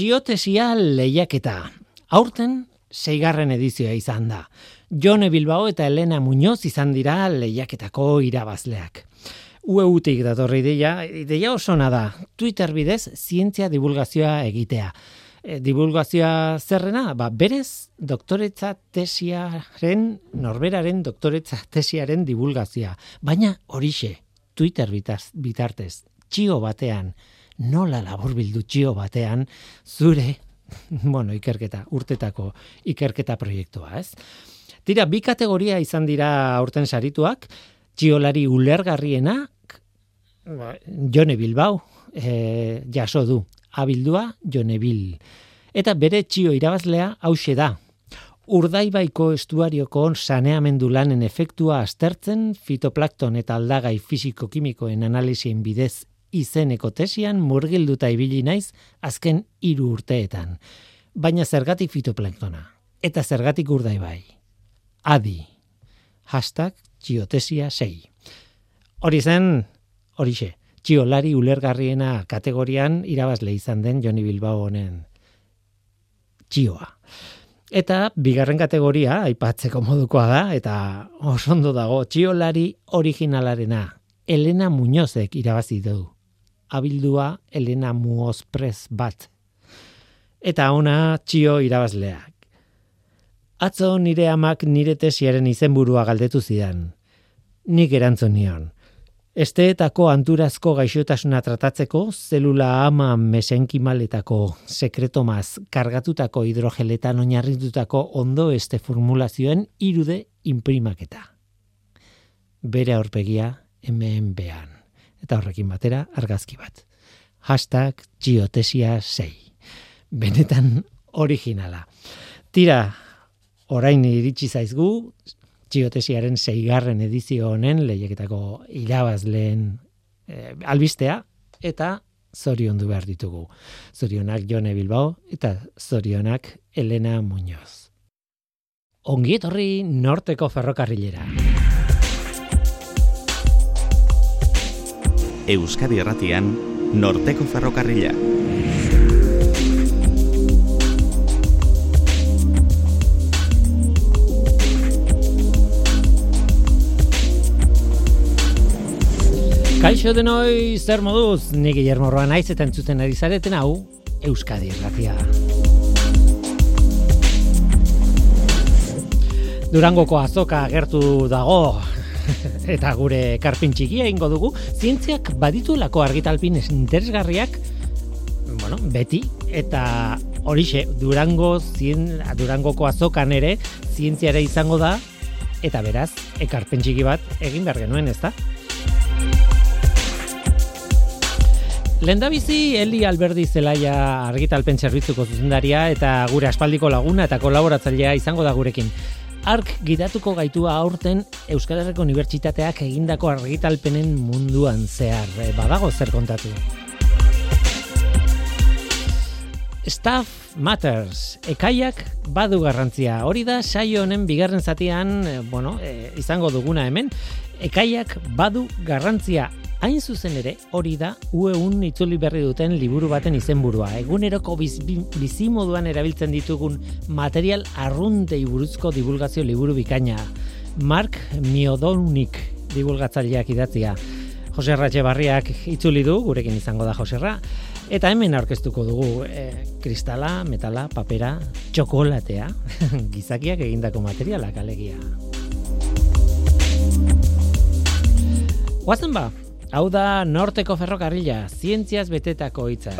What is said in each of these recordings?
txiotesia lehiaketa. Aurten, seigarren edizioa izan da. Jone Bilbao eta Elena Muñoz izan dira lehiaketako irabazleak. UEUtik datorri ideia, ideia oso da. Twitter bidez zientzia divulgazioa egitea. E, divulgazioa zerrena, ba, berez doktoretza tesiaren, norberaren doktoretza tesiaren divulgazioa. Baina horixe, Twitter bitaz, bitartez, txio batean, nola labur bildu txio batean, zure, bueno, ikerketa, urtetako ikerketa proiektua, ez? Tira, bi kategoria izan dira aurten sarituak, txiolari ulergarrienak, ba, Jone Bilbao, e, jaso du, abildua Jone Bil. Eta bere txio irabazlea hause da, urdaibaiko estuarioko saneamendu lanen efektua aztertzen fitoplakton eta aldagai fisiko-kimikoen analizien bidez izeneko tesian murgilduta ibili naiz azken hiru urteetan. Baina zergatik fitoplanktona? Eta zergatik urdaibai? Adi. Hashtag txiotesia sei. Hori zen, horixe, txiolari ulergarriena kategorian irabazle izan den Joni Bilbao honen txioa. Eta bigarren kategoria aipatzeko modukoa da eta oso ondo dago txiolari originalarena Elena Muñozek irabazi du. Abildua Elena Muoz Press bat. Eta ona txio irabazleak. Atzo nire amak nire tesiaren izenburua galdetu zidan. Nik erantzun nion. Esteetako anturazko gaixotasuna tratatzeko, zelula ama mesenkimaletako sekretomaz kargatutako hidrogeletan oinarritutako ondo este formulazioen irude imprimaketa. Bere aurpegia hemen behan. Eta horrekin batera argazki bat. Hashtag txiotesia 6. Benetan originala. Tira, orain iritsi zaizgu, txiotesiaren zeigarren edizio honen lehiaketako irabazleen e, albistea eta zoriondu behar ditugu. Zorionak Jone Bilbao eta zorionak Elena Muñoz. Ongi etorri norteko ferrokarrilera. Euskadi Erratian, norteko ferrokarrila. Kaixo denoi, zer moduz, ni Guillermo Roa naiz eta entzuten ari zareten hau, Euskadi Erratia. Durangoko azoka gertu dago, eta gure karpin txikia ingo dugu, zientziak baditu lako argitalpin interesgarriak, bueno, beti, eta horixe, Durango, zien, Durangoko azokan ere, zientziare izango da, eta beraz, ekarpen txiki bat egin behar genuen, ez da? Lendabizi Eli Alberdi Zelaia argitalpen zerbitzuko zuzendaria eta gure aspaldiko laguna eta kolaboratzailea izango da gurekin. Ark gidatuko gaitua aurten Euskal Herriko Unibertsitateak egindako argitalpenen munduan zehar. E, badago zer kontatu. Staff Matters, ekaiak badu garrantzia. Hori da saio honen bigarren zatian, e, bueno, e, izango duguna hemen, ekaiak badu garrantzia Hain zuzen ere, hori da UE1 itzuli berri duten liburu baten izenburua. Eguneroko biz, bizimoduan erabiltzen ditugun material arruntei buruzko divulgazio liburu bikaina. Mark Miodounik divulgatzaileak idatzia. Jose Ratxe Barriak itzuli du, gurekin izango da Joserra. Eta hemen aurkeztuko dugu e, kristala, metala, papera, txokolatea, gizakiak egindako materialak alegia. Guazen ba, Hau da Norteko Ferrokarrila, zientziaz betetako hitzak.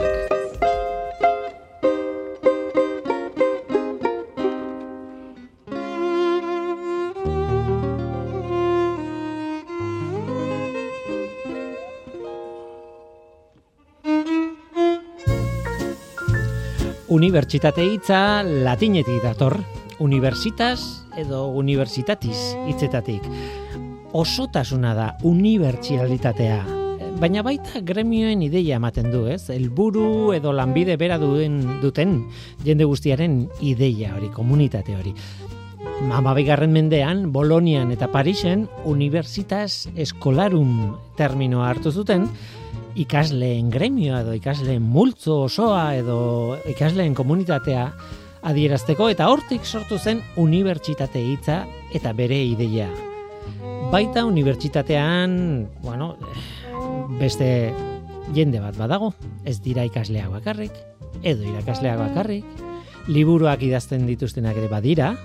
Unibertsitate hitza latinetik dator. Universitas edo universitatis hitzetatik osotasuna da unibertsialitatea. Baina baita gremioen ideia ematen du, ez? Elburu edo lanbide bera duen duten jende guztiaren ideia hori, komunitate hori. Amabigarren mendean, Bolonian eta Parisen, Universitas Escolarum terminoa hartu zuten, ikasleen gremioa edo ikasleen multzo osoa edo ikasleen komunitatea adierazteko eta hortik sortu zen unibertsitate hitza eta bere ideia. Baita unibertsitatean, bueno, beste jende bat badago, ez dira ikasleak bakarrik, edo irakasleak bakarrik, liburuak idazten dituztenak ere badira,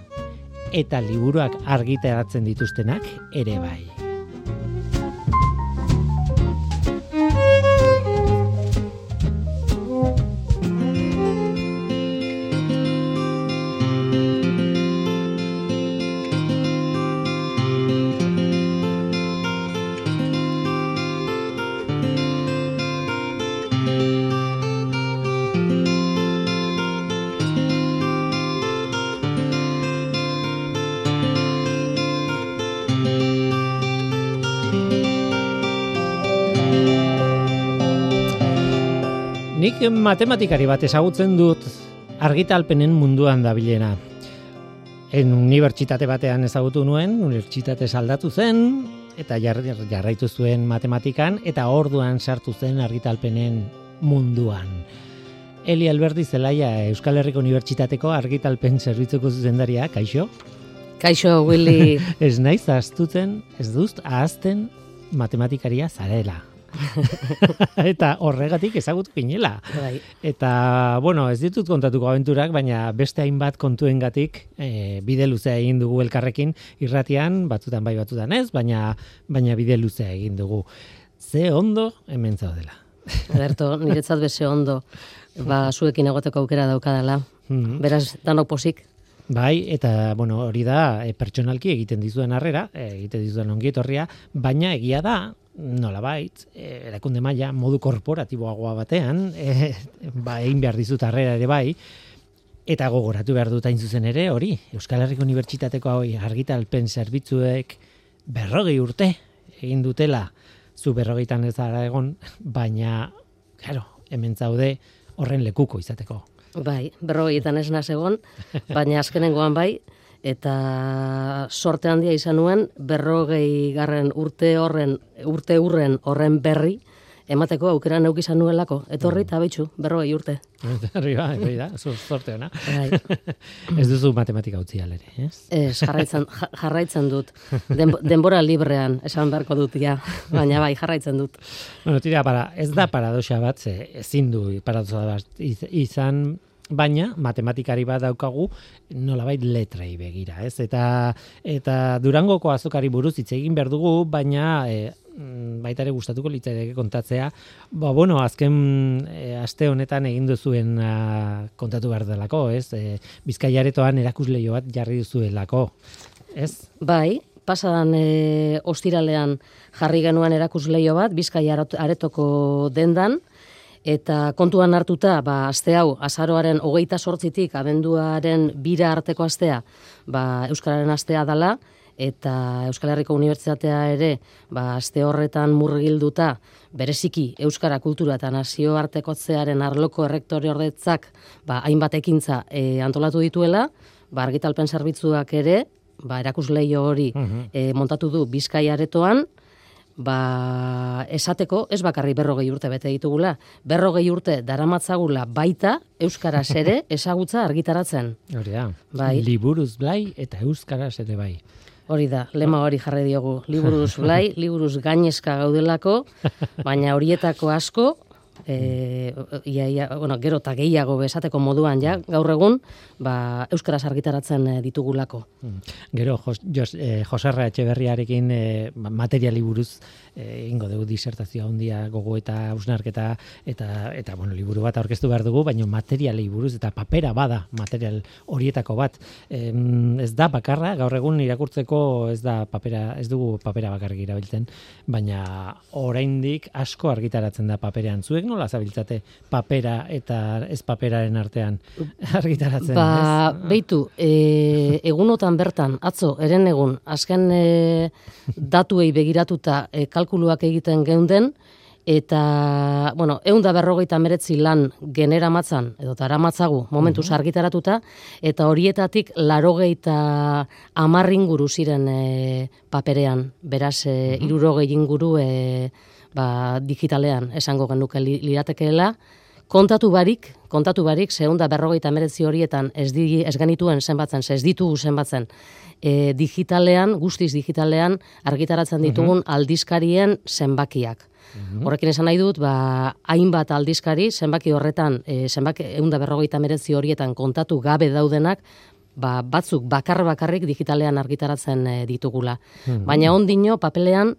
eta liburuak argitaratzen dituztenak ere bai. Nik matematikari bat ezagutzen dut argitalpenen munduan dabilena. En unibertsitate batean ezagutu nuen, unibertsitate saldatu zen, eta jarraitu zuen matematikan, eta orduan sartu zen argitalpenen munduan. Eli Alberti Zelaia Euskal Herriko Unibertsitateko argitalpen zerbitzuko zuzendaria, kaixo? Kaixo, Willy. ez naiz ahaztutzen, ez duz ahazten matematikaria zarela. eta horregatik ezagutu ginela. Bai. Eta, bueno, ez ditut kontatuko abenturak, baina beste hainbat kontuengatik e, bide luzea egin dugu elkarrekin irratian, batzutan bai batzutan ez, baina baina bide luzea egin dugu. Ze ondo hemen zaudela. Ederto, niretzat beze ondo, ba, zuekin egoteko aukera daukadala. Mhm. Beraz, danok posik. Bai, eta bueno, hori da e, pertsonalki egiten dizuen harrera, e, egiten dizuen ongietorria, baina egia da, nola bait, e, erakunde maila modu korporatiboagoa batean, e, ba, egin behar dizut harrera ere bai, eta gogoratu behar dut hain zuzen ere, hori, Euskal Herriko Unibertsitateko hori argitalpen zerbitzuek berrogei urte egin dutela, zu berrogeitan ez ara egon, baina, claro, hemen zaude horren lekuko izateko. Bai, berrogeietan ez naz egon, baina azkenengoan bai, eta sorte handia izan nuen, berrogei garren urte horren, urte urren horren berri, emateko aukera neuk izan nuelako. Etorri eta betxu, berrogei urte. Arriba, hori da, zu sorte ona. Bai. Ez duzu matematika utzi alere, ez? Ez, jarraitzen, ja- jarraitzen dut. Den, denbora librean, esan beharko dut, ja. Baina bai, jarraitzen dut. Bueno, tira, para, ez da paradoxa bat, ze, ezin du paradoxa bat iz- izan, baina matematikari bat daukagu nolabait letrei begira, ez? Eta eta Durangoko azokari buruz hitz egin behar dugu, baina e, baita ere gustatuko litzaidake kontatzea. Ba, bueno, azken e, aste honetan egin duzuen ah, kontatu behar delako, ez? E, Bizkaiaretoan erakusleio bat jarri duzuelako, ez? Bai, pasadan e, ostiralean jarri genuen erakusleio bat, Bizkaia aretoko dendan, eta kontuan hartuta, ba, aste hau, azaroaren hogeita sortzitik, abenduaren bira arteko astea, ba, Euskararen astea dala, eta Euskal Herriko Unibertsitatea ere, ba, aste horretan murgilduta, bereziki Euskara kultura eta nazioartekotzearen arloko errektore ordetzak, ba, hainbat ekintza e, antolatu dituela, ba, argitalpen zerbitzuak ere, ba, erakusleio hori Mhm. e, montatu du Bizkaia aretoan, ba, esateko ez bakarri berrogei urte bete ditugula, berrogei urte daramatzagula baita Euskaraz ere ezagutza argitaratzen. Hori da. Bai. Liburuz blai eta euskaraz ere bai. Hori da, lema hori jarri diogu. Liburuz blai, liburuz gainezka gaudelako, baina horietako asko, e, ia, ia, bueno, gero eta gehiago esateko moduan ja, gaur egun, ba, Euskaraz argitaratzen eh, ditugulako. Mm. Gero Jos, Jos, eh, Joserra Etxeberriarekin eh, ma- materiali buruz eh, egingo dugu disertazioa handia gogo eta ausnarketa eta eta bueno, liburu bat aurkeztu behar dugu, baina materialei buruz eta papera bada material horietako bat. Em, ez da bakarra, gaur egun irakurtzeko ez da papera, ez dugu papera bakarrik erabiltzen, baina oraindik asko argitaratzen da paperean. Zuek nola zabiltzate papera eta ez paperaren artean argitaratzen? Ba, ez? beitu, e, egunotan bertan, atzo, eren egun, azken e, datuei begiratuta e, kalkuluak egiten geunden, eta, bueno, egun da berrogeita meretzi lan genera matzan, edo taramatzagu, momentuz argitaratuta, eta horietatik larogeita amarr inguru ziren e, paperean, beraz, e, irurogei inguru e, ba, digitalean esango genuke li- liratekeela, kontatu barik, kontatu barik, zehunda berrogeita meretzi horietan ez, di, ez genituen zenbatzen, ze ez ditugu zenbatzen, e, digitalean, guztiz digitalean, argitaratzen ditugun aldizkarien zenbakiak. Horrekin esan nahi dut, ba, hainbat aldizkari, zenbaki horretan, e, zenbaki, eunda berrogeita meretzi horietan kontatu gabe daudenak, ba, batzuk bakar bakarrik digitalean argitaratzen e, ditugula. Baina ondino, papelean,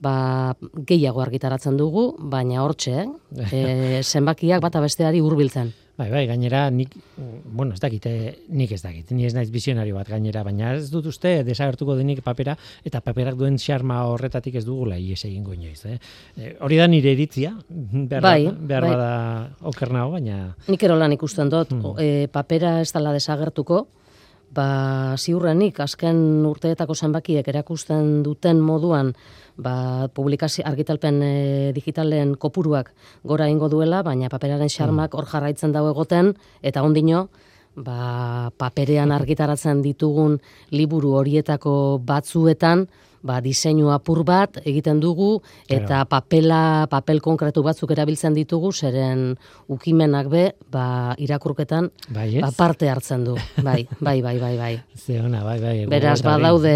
ba, gehiago argitaratzen dugu, baina hortxe, eh? e, zenbakiak bata besteari hurbiltzen. Bai, bai, gainera nik, bueno, ez dakit, eh, nik ez dakit, ni ez naiz visionario bat gainera, baina ez dut uste desagertuko denik papera, eta paperak duen xarma horretatik ez dugula ies egingo inoiz, eh? Eh, hori da nire iritzia, behar, Bai, behar bai. bada okernago, baina... Nik erolan ikusten dut, e, papera ez dela desagertuko, ba, ziurrenik, azken urteetako zenbakiek erakusten duten moduan, ba, publikazio argitalpen e, digitalen kopuruak gora ingo duela, baina paperaren xarmak hor jarraitzen dago egoten, eta ondino, ba, paperean argitaratzen ditugun liburu horietako batzuetan, ba, diseinu apur bat egiten dugu, eta papela, papel konkretu batzuk erabiltzen ditugu, zeren ukimenak be, ba, irakurketan, Bai, ba, parte hartzen du. Bai, bai, bai, bai, bai. Ze ona, bai, bai. Beraz, badaude,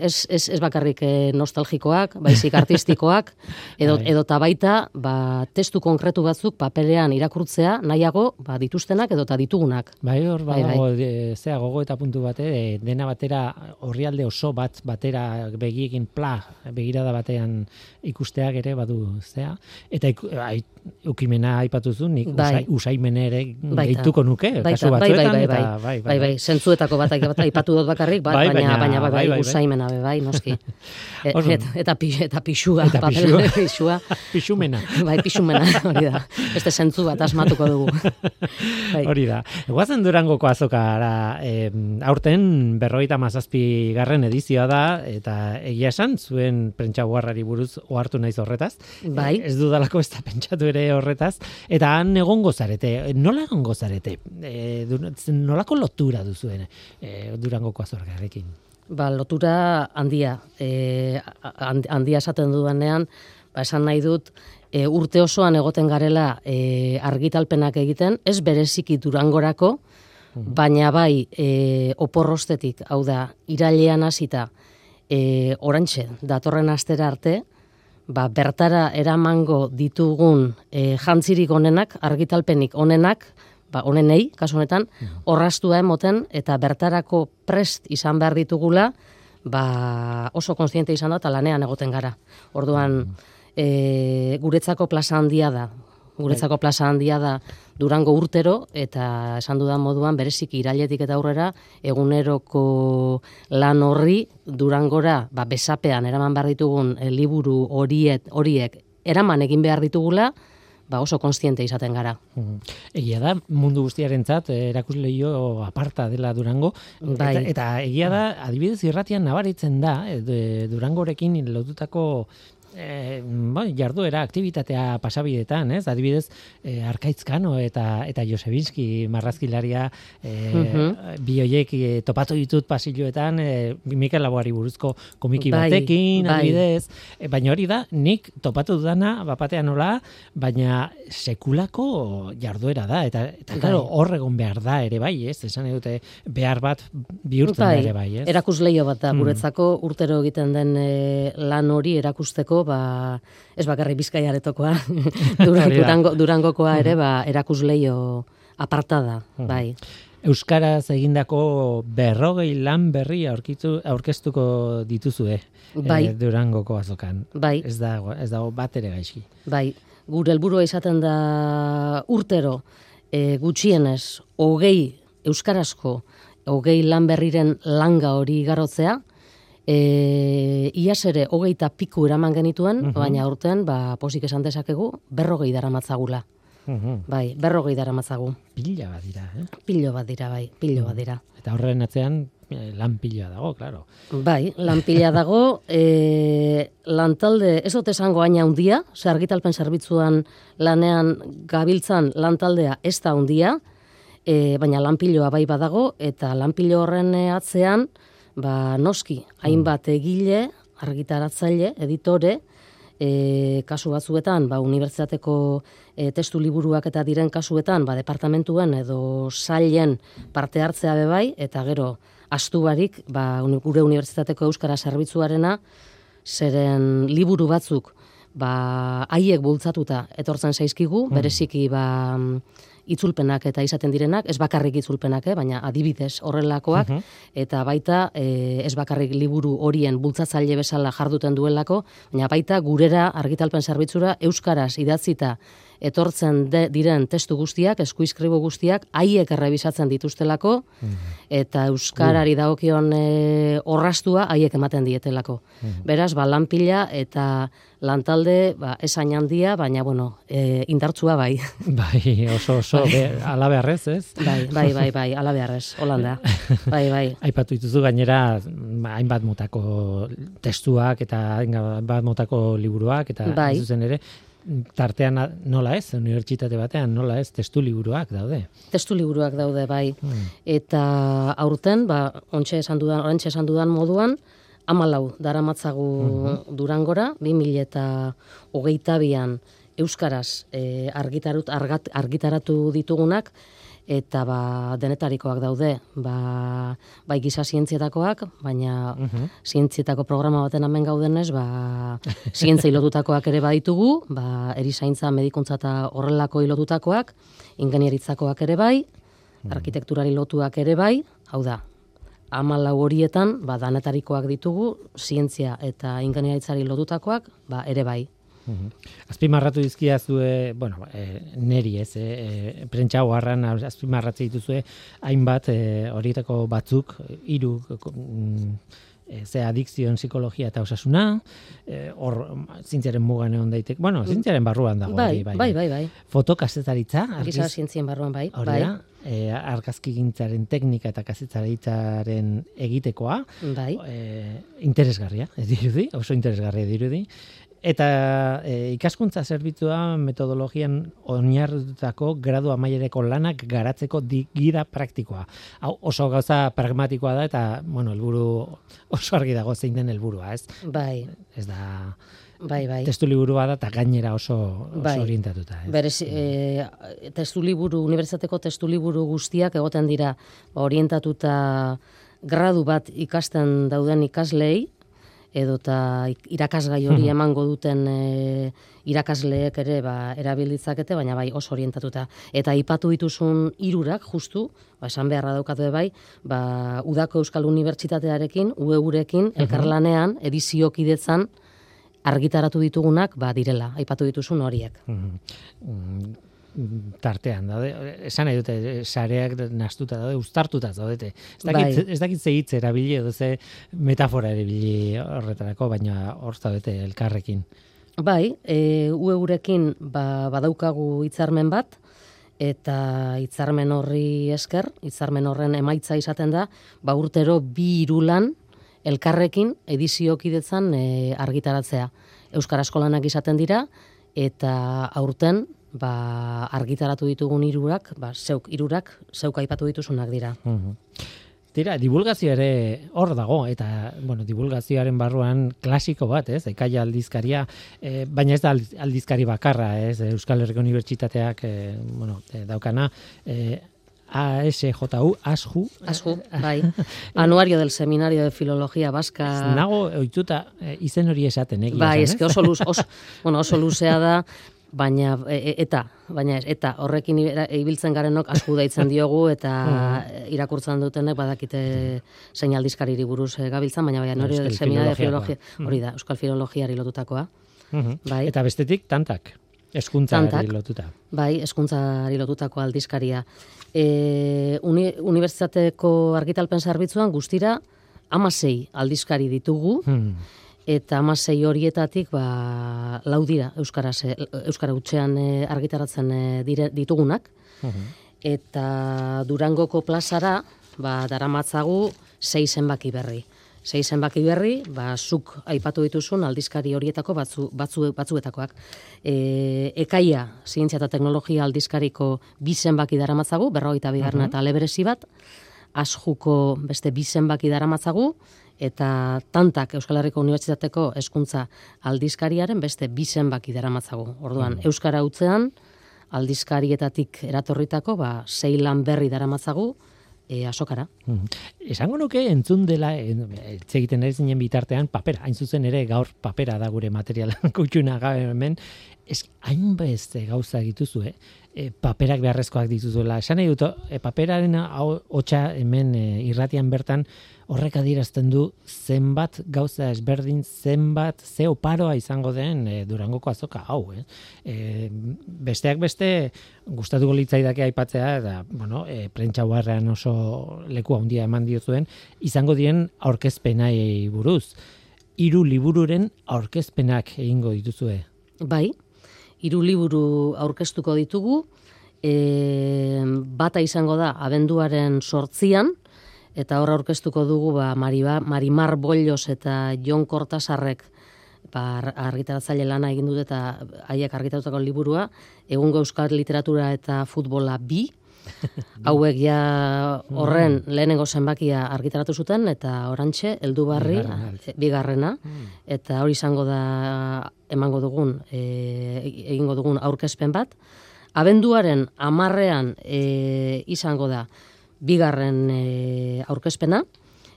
ez, ez, ez bakarrik eh, nostalgikoak, baizik artistikoak, edo, Bai. edota baita, ba, testu konkretu batzuk paperean irakurtzea, nahiago, ba, dituztenak edota ditugunak. Bai, hor Bai, badago, e, zea gogo eta puntu bate, e, dena batera, orrialde oso bat batera begiekin pla, begirada batean ikusteak ere badu, zea. Eta ai, ukimena aipatuzu, nik Bai. usai, usaimene ere gehituko nuke, Baita, kasu bai, bai, batzuetan, bai, eta bai, bai, bai, zentzuetako bat bat aipatu dut bakarrik, bat, Bai, baina, baina- bai, bai, bai, bai, bai. usaimena be, bai, noski. E, eta, pi, eta pixua, Eta pixua. Pixumena. bai, pixumena, hori da. Beste zentzu bat asmatuko dugu. bai. Hori da. Guazen Durangoko azokara, e, aurten berrogeita mazazpi garren edizioa da, eta egia esan, zuen prentsa guarrari buruz ohartu naiz horretaz. Bai. Ez dudalako ez da pentsatu ere horretaz. Eta han egongo zarete, nola egongo zarete? E, du- nolako lotura duzuen e, Durangoko azorgarekin? Ba, lotura handia. E, hand- handia esaten dudanean, ba, esan nahi dut, e, urte osoan egoten garela e, argitalpenak egiten, ez bereziki durangorako, baina bai e, oporrostetik, hau da, irailean hasita, e, orantxe, datorren astera arte, ba, bertara eramango ditugun e, jantzirik onenak, argitalpenik onenak, ba, onenei, kasu honetan, orrastua emoten eta bertarako prest izan behar ditugula, ba, oso konstiente izan da eta lanean egoten gara. Orduan, e, guretzako plaza handia da. Guretzako plaza handia da Durango urtero eta esan dudan moduan bereziki irailetik eta aurrera eguneroko lan horri Durangora ba, besapean eraman behar ditugun e, liburu horiet, horiek eraman egin behar ditugula, ba, oso konstiente izaten gara. Egia da, mundu guztiarentzat eh, erakusleio aparta dela Durango. Bai. Eta, eta egia da, adibidez irratian nabaritzen da, de- Durangorekin lotutako eh, bai, jarduera, aktibitatea pasabidetan, ez? Adibidez, eh, Arkaitzkano eta eta Josebinski marrazkilaria eh, Mhm. bi hoiek eh, topatu ditut pasilloetan eh, Mikel Laboari buruzko komiki Bai, batekin, bai. adibidez, E, baina hori da, nik topatu dudana, bapatean nola, baina sekulako jarduera da, eta, eta Bai. claro, hor egon behar da ere bai, ez? Esan dute behar bat bihurtzen da ere bai, ez? Erakusleio bat da, Mm. guretzako urtero egiten den e, lan hori erakusteko, ba, ez bakarri bizkai aretokoa, Durango, Durangokoa ere, ba, erakusleio aparta da, Mm. bai. Euskaraz egindako berrogei lan berri aurkitu, aurkeztuko dituzue Bai. eh, Durangoko azokan. Bai. Ez dago, ez dago bat ere gaizki. Bai, gure helburua izaten da urtero e, gutxienez hogei euskarazko hogei lan berriren langa hori igarotzea, e, iaz ere hogeita piku eraman genituen, baina urten, ba, posik esan dezakegu, berrogei daramatzagula. Mhm. Bai, berrogei daramatzagu. Pila bat dira, eh? Pilo bat dira, bai, pilo bat dira. Eta horren atzean eh, lan pila dago, claro. Bai, lan pila dago, e, lantalde, ez dut esango aina handia, ze argitalpen zerbitzuan lanean gabiltzan lantaldea ez da handia, e, baina lanpiloa bai badago, eta lanpilo horren atzean, ba, noski, hainbat egile, argitaratzaile, editore, e, kasu batzuetan, ba, unibertsitateko e, testu liburuak eta diren kasuetan, ba, departamentuen edo sailen parte hartzea bebai, eta gero, astu barik, ba, gure unibertsitateko euskara zerbitzuarena, zeren liburu batzuk, ba, haiek bultzatuta etortzen zaizkigu, mm. bereziki, ba, itzulpenak eta izaten direnak, ez bakarrik itzulpenak, eh, baina adibidez horrelakoak, mhm. eta baita eh, ez bakarrik liburu horien bultzatzaile bezala jarduten duelako, baina baita gurera argitalpen zerbitzura euskaraz idatzita etortzen diren testu guztiak, eskuizkribu guztiak, haiek errebisatzen dituztelako, mhm. eta euskarari dagokion e, orrastua haiek ematen dietelako. Mhm. Beraz, ba, lanpila eta lantalde ba, esain handia, baina, bueno, e, indartzua bai. Bai, oso, oso, bai. alabearrez, ez? Bai, bai, bai, bai, alabearrez, holanda. Bai, bai. Aipatu dituzu gainera, hainbat motako testuak eta hainbat motako liburuak, eta bai. zuzen ere, tartean nola ez, unibertsitate batean nola ez, testu liburuak daude. Testu liburuak daude, bai. Hmm. Eta aurten, ba, ontsa esan dudan, ontsa esan dudan moduan, amalau, dara matzagu hmm. durangora, 2000 eta hogeita bian Euskaraz e, argitarut, argitaratu ditugunak, eta ba, denetarikoak daude, ba, bai giza zientzietakoak, baina uh zientzietako programa baten hemen gaudenez, ba, zientzia ilotutakoak ere baditugu, ba, erizaintza, medikuntza eta horrelako ilotutakoak, ingenieritzakoak ere bai, mhm. arkitekturari lotuak ere bai, hau da, amalau horietan, ba, danetarikoak ditugu, zientzia eta ingenieritzari lotutakoak, ba, ere bai. Azpimarratu dizkia zue, bueno, e, neri ez, e, prentsa hoarran azpimarratze dituzue, hainbat e, horietako batzuk, hiru e, ze adikzioen psikologia eta osasuna, hor e, zintziaren mugan egon daitek, bueno, mm. zintziaren barruan dago. Bai, bai, bai, bai. bai. Fotokazetaritza. Giza zientzien barruan, bai. bai. E, argazki gintzaren teknika eta kazetaritzaren egitekoa. Bai. E, interesgarria, ez dirudi, oso interesgarria dirudi. Eta e, ikaskuntza zerbitzua metodologian oinarritutako gradu amaiereko lanak garatzeko gira praktikoa. Hau oso gauza pragmatikoa da eta, bueno, helburu oso argi dago zein den helburua, ez? Bai. Ez da Bai, bai. Testu liburua da eta gainera oso, oso bai. orientatuta. Ez? Berez, e, testu liburu, unibertsitateko testu liburu guztiak egoten dira orientatuta gradu bat ikasten dauden ikaslei, edota irakasgai hori mhm. emango duten e, irakasleek ere ba, erabilditzakete, baina bai oso orientatuta. Eta aipatu dituzun hirurak justu, ba, esan beharra daukatu bai, ba, Udako Euskal Unibertsitatearekin, UEUrekin, mhm. elkarlanean, ediziokidetzan, argitaratu ditugunak, ba, direla, aipatu dituzun horiek. Mm tartean daude. Esan nahi dute sareak nastuta daude, uztartuta daude. Ez dakit bai. ez dakit ze hitz erabili edo ze metafora erabili horretarako, baina hor daude elkarrekin. Bai, e, ueurekin ba, badaukagu hitzarmen bat, eta hitzarmen horri esker, hitzarmen horren emaitza izaten da, ba urtero bi irulan elkarrekin ediziokidetzan e, argitaratzea. Euskara eskolanak izaten dira, eta aurten ba, argitaratu ditugun hirurak, ba, zeuk hirurak zeuk aipatu dituzunak dira. Mhm. Tira, divulgazio ere hor dago, eta, bueno, divulgazioaren barruan klasiko bat, ez, ekaia aldizkaria, e, baina ez da aldizkari bakarra, ez, Euskal Herriko Unibertsitateak, e, bueno, e, daukana, e, ASJU, ASJU. ASJU, bai. Anuario del Seminario de Filología Vasca. Nago, oituta, izen hori esaten, egia. Bai, eske oso, luz, oso, bueno, oso luzea da, baina e, e, eta baina eta horrekin ibiltzen garenok asko daitzen diogu eta hmm. irakurtzen dutenek badakite zein aldizkariri buruz e, gabiltzan baina bai hori seminario de filologia hmm. hori da euskal filologiari lotutakoa. Hmm. bai. Eta bestetik tantak. Eskuntzari lotuta. Bai eskuntzari lotutako aldizkaria. E, uni, unibertsitateko argitalpen zerbitzuan guztira amasei aldizkari ditugu eta amasei horietatik ba, lau dira Euskara, Euskara utxean e, argitaratzen e, dire, ditugunak. Eta Durangoko plazara ba, daramatzagu sei zenbaki berri. Sei zenbaki berri, ba, zuk aipatu dituzun aldizkari horietako batzu, batzu, batzuetakoak. E, ekaia, zientzia eta teknologia aldizkariko bi zenbaki daramatzagu, berrogeita bigarna eta leberesi bat, asjuko beste bi zenbaki daramatzagu, eta tantak Euskal Herriko Unibertsitateko hezkuntza aldizkariaren beste bi zenbaki daramatzagu. Orduan, Mm. euskara utzean aldizkarietatik eratorritako ba sei lan berri daramatzagu e, asokara. Mhm. Esango nuke entzun dela hitz egiten ari zinen bitartean papera, hain zuzen ere gaur papera da gure material kutxuna gabe hemen, ez hainbeste gauza dituzu, eh? E, paperak beharrezkoak dituzuela. Esan nahi dut, e, paperaren hau hotsa hemen e, irratian bertan horrek adierazten du zenbat gauza ezberdin, zenbat ze oparoa izango den e, Durangoko azoka hau, eh? E, besteak beste gustatuko litzaidake aipatzea eta bueno, e, prentsa oso leku handia eman diozuen izango diren aurkezpenai buruz. Hiru libururen aurkezpenak egingo dituzue. Bai, hiru liburu aurkeztuko ditugu, e, bata izango da abenduaren sortzian, eta hor aurkeztuko dugu ba, Mariba, Marimar Bollos eta Jon Kortasarrek ba, ar- argitaratzaile lana egin dute eta haiek argitaratutako liburua, egungo euskal literatura eta futbola bi, hauek ja horren lehenengo zenbakia argitaratu zuten eta orantxe heldu barri Bigarrena. e, bigarrena. Eta hori izango da emango dugun e, egingo dugun aurkezpen bat. Abenduaren amarrean e, izango da bigarren e, aurkezpena.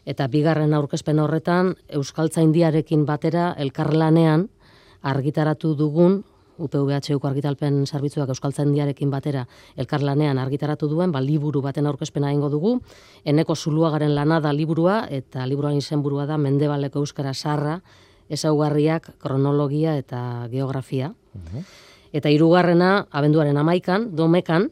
Eta bigarren aurkezpen horretan Euskaltzaindiarekin batera elkarlanean argitaratu dugun UPVHUko argitalpen zerbitzuak Euskaltzaindiarekin batera elkarlanean argitaratu duen, ba, liburu baten aurkezpena egingo dugu, eneko zuluagaren lana da liburua, eta liburuaren izenburua da Mendebaleko Euskara Sarra, ezaugarriak, kronologia eta geografia. Eta hirugarrena abenduaren amaikan, domekan,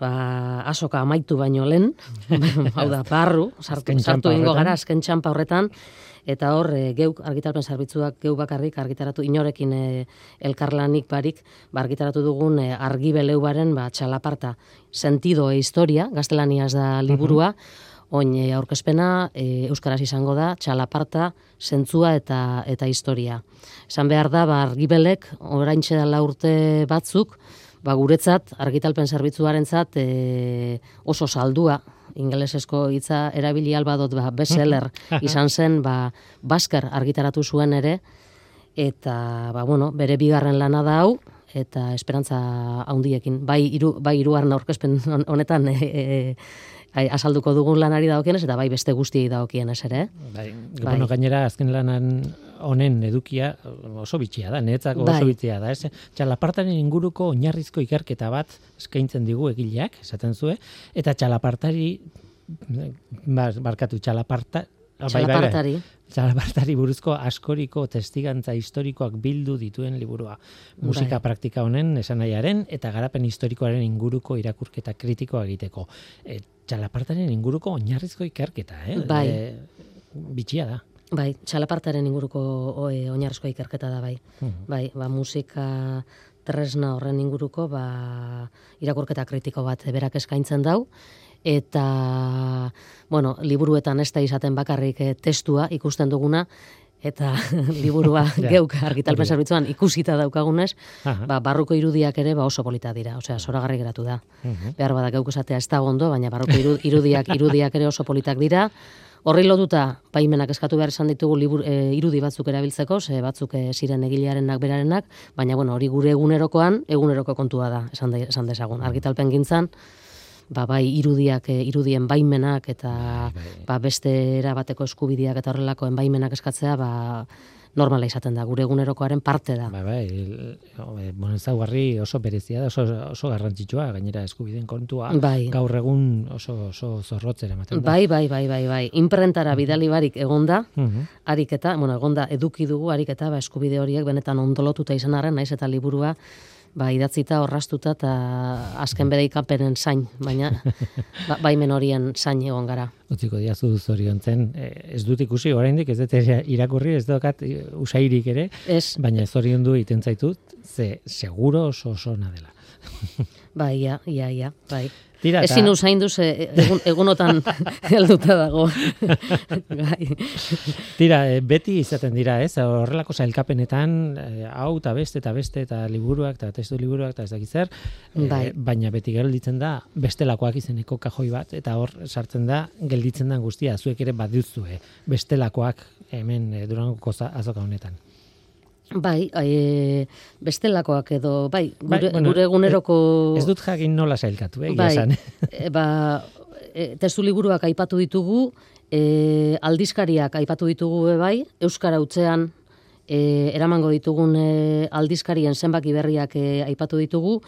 ba, asoka amaitu baino lehen, hau da, barru, sartu, sartu ingo gara, azken txampa horretan, eta hor, e, geuk argitalpen zerbitzuak geu bakarrik argitaratu, inorekin e, elkarlanik barik, ba, argitaratu dugun e, argibeleubaren ba, txalaparta, sentido e historia, gaztelaniaz da liburua, oin e, aurkezpena e, euskaraz izango da, txalaparta, zentzua eta eta historia. Esan behar da, ba, argibelek, oraintxe dela urte batzuk, ba, guretzat, argitalpen zerbitzuarentzat e, oso saldua, ingelesezko hitza erabili albadot ba, bestseller izan zen, ba, Basker argitaratu zuen ere, eta ba, bueno, bere bigarren lana da hau, eta esperantza haundiekin. Bai, iru, bai irugarren aurkezpen hon- honetan e, e, ai, azalduko dugun lanari dagokienez, eta bai beste guztiei dagokienez ere. Bai, Bai. bueno, gainera azken lanan honen edukia oso bitxia da, niretzako Bai. oso bitxia da, ez? Txalapartaren inguruko oinarrizko ikerketa bat eskaintzen digu egileak, esaten zue, eta txalapartari ba, barkatu txalaparta bai, bai, bai. Txalapartari. Txalapartari buruzko askoriko testigantza historikoak bildu dituen liburua. Musika Bai. praktika honen esanaiaren eta garapen historikoaren inguruko irakurketa kritikoa egiteko. E, txalapartaren inguruko oinarrizko ikerketa, eh? Bai. E, bitxia da. Bai, txalapartaren inguruko e, oinarrizko ikerketa da bai. Bai, ba, musika tresna horren inguruko ba, irakurketa kritiko bat berak eskaintzen dau eta bueno, liburuetan ez da izaten bakarrik eh, testua ikusten duguna eta liburua Ja, geuk argitalpen zerbitzuan ikusita daukagunez, Aha. ba, barruko irudiak ere ba oso polita dira, osea, zoragarri geratu da. Behar bada geuk esatea ez da ondo, baina barruko iru- irudiak irudiak ere oso politak dira. Horri lotuta, baimenak eskatu behar izan ditugu libur, e, irudi batzuk erabiltzeko, ze batzuk e, ziren egilearenak berarenak, baina bueno, hori gure egunerokoan, eguneroko kontua da, esan, de, esan dezagun. Argitalpen gintzan, ba, bai irudiak, e, irudien baimenak eta ba, beste erabateko eskubideak eta horrelakoen baimenak eskatzea, ba, normala izaten da, gure egunerokoaren parte da. Bai, bai, eh, bueno, ezaugarri oso berezia da, oso, oso garrantzitsua, gainera eskubideen kontua, Bai. gaur egun oso, oso zorrotzera ematen da. Bai, bai, bai, bai, bai. Imprentara bidali barik egonda, Mhm. ariketa, bueno, egonda eduki dugu ariketa, ba, eskubide horiek benetan ondolotuta izan arren, naiz eta liburua ba, idatzita, orrastuta eta azken bedeikapenen zain, baina ba, baimen horien zain egon gara. Utziko diazu zoriontzen, eh, ez dut ikusi, oraindik ez dut irakurri, ez dokat eh, usairik ere, Ez, baina zoriondu iten zaitut, ze seguro oso oso dela. Bai, ia, ia, ia, bai. Eta- Ezin usain duz, egun, egunotan helduta dago. bai. Tira, eh, beti izaten dira, ez? Horrelako sailkapenetan, eh, hau eta beste eta beste eta liburuak eta testu liburuak eta ez dakit zer, eh, Bai. baina beti gelditzen da bestelakoak izeneko kajoi bat eta hor sartzen da gelditzen da guztia, zuek ere baduzue bestelakoak hemen eh, Durangoko azoka honetan. Bai, e, bestelakoak edo, bai, Bai, gure, bueno, gure eguneroko... Ez dut jakin nola sailkatu, eh, bai, esan. e, ba, e, testu liburuak aipatu ditugu, e, aldizkariak aipatu ditugu be bai, Euskara utzean e, eramango ditugun e, aldizkarien zenbaki berriak e, aipatu ditugu,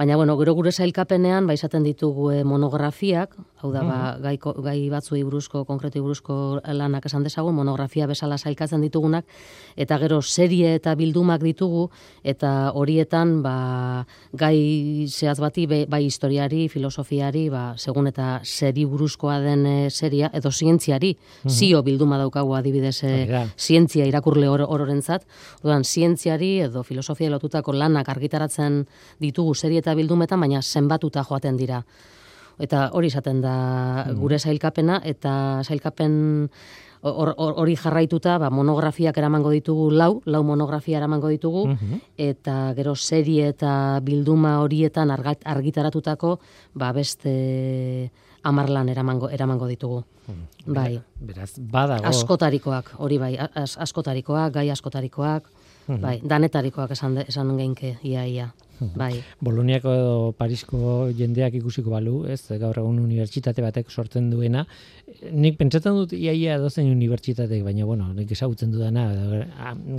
baina bueno, gero gure sailkapenean ba izaten ditugu e, monografiak, hau da ba, gai, gai batzuei buruzko, konkretu buruzko lanak esan dezagun, monografia bezala sailkatzen ditugunak, eta gero serie eta bildumak ditugu, eta horietan ba, gai zehaz bati be- bai historiari, filosofiari, ba, segun eta seri buruzkoa den e, seria, edo zientziari, zio bilduma daukagu adibidez e, zientzia irakurle or ororentzat, orduan zientziari edo filosofia lotutako lanak argitaratzen ditugu serie eta bildumetan, baina zenbatuta joaten dira. Eta hori izaten da gure sailkapena, eta sailkapen hor- hor- hori jarraituta, ba, monografiak eramango ditugu lau, lau monografia eramango ditugu, eta gero serie eta bilduma horietan argat- argitaratutako ba, beste amarlan eramango, eramango ditugu. Bai Beraz, badago. askotarikoak, hori bai, as, askotarikoak, gai askotarikoak, bai, danetarikoak esan, de, esan geinke, ia, ia, bai. Boloniako edo Parisko jendeak ikusiko balu, ez, gaur egun unibertsitate batek sortzen duena. Nik pentsatzen dut iaia dozen unibertsitateek, baina bueno, nik ezagutzen dudana,